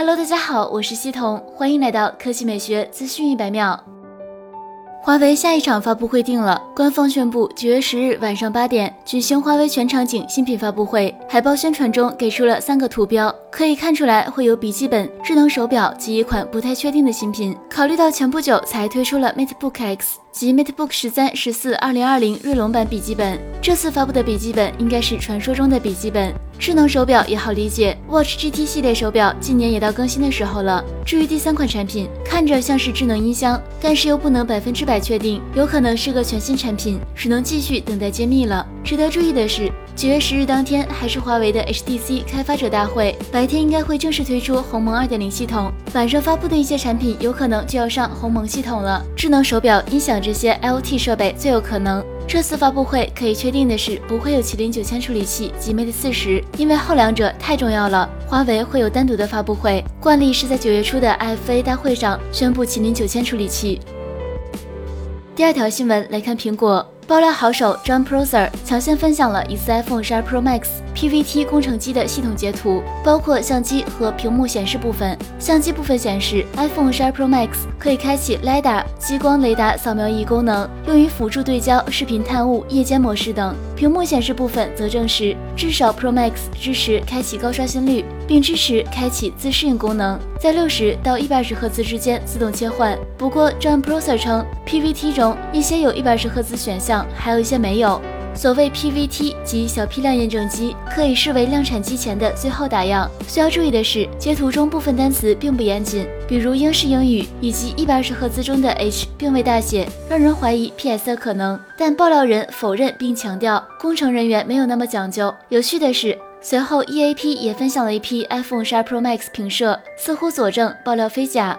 Hello，大家好，我是西彤，欢迎来到科技美学资讯一百秒。华为下一场发布会定了，官方宣布九月十日晚上八点举行华为全场景新品发布会。海报宣传中给出了三个图标，可以看出来会有笔记本、智能手表及一款不太确定的新品。考虑到前不久才推出了 MateBook X。及 MateBook 十三、十四二零二零锐龙版笔记本，这次发布的笔记本应该是传说中的笔记本。智能手表也好理解，Watch GT 系列手表今年也到更新的时候了。至于第三款产品，看着像是智能音箱，但是又不能百分之百确定，有可能是个全新产品，只能继续等待揭秘了。值得注意的是。九月十日当天，还是华为的 HTC 开发者大会，白天应该会正式推出鸿蒙二点零系统，晚上发布的一些产品有可能就要上鸿蒙系统了。智能手表、音响这些 IoT 设备最有可能。这次发布会可以确定的是，不会有麒麟九千处理器及 Mate 四十，因为后两者太重要了。华为会有单独的发布会，惯例是在九月初的 IFA 大会上宣布麒麟九千处理器。第二条新闻来看苹果。爆料好手 John Prosser 抢先分享了一次 iPhone 12 Pro Max PVT 工程机的系统截图，包括相机和屏幕显示部分。相机部分显示，iPhone 12 Pro Max 可以开启 LiDAR 激光雷达扫描仪功能，用于辅助对焦、视频探物、夜间模式等。屏幕显示部分则证实，至少 Pro Max 支持开启高刷新率，并支持开启自适应功能，在六十到一百二十赫兹之间自动切换。不过，John Prosser 称，PVT 中一些有一百二十赫兹选项。还有一些没有。所谓 PVT 及小批量验证机，可以视为量产机前的最后打样。需要注意的是，截图中部分单词并不严谨，比如英式英语以及一百二十赫兹中的 H 并未大写，让人怀疑 PS 的可能。但爆料人否认并强调，工程人员没有那么讲究。有趣的是，随后 EAP 也分享了一批 iPhone 12 Pro Max 评摄，似乎佐证爆料非假。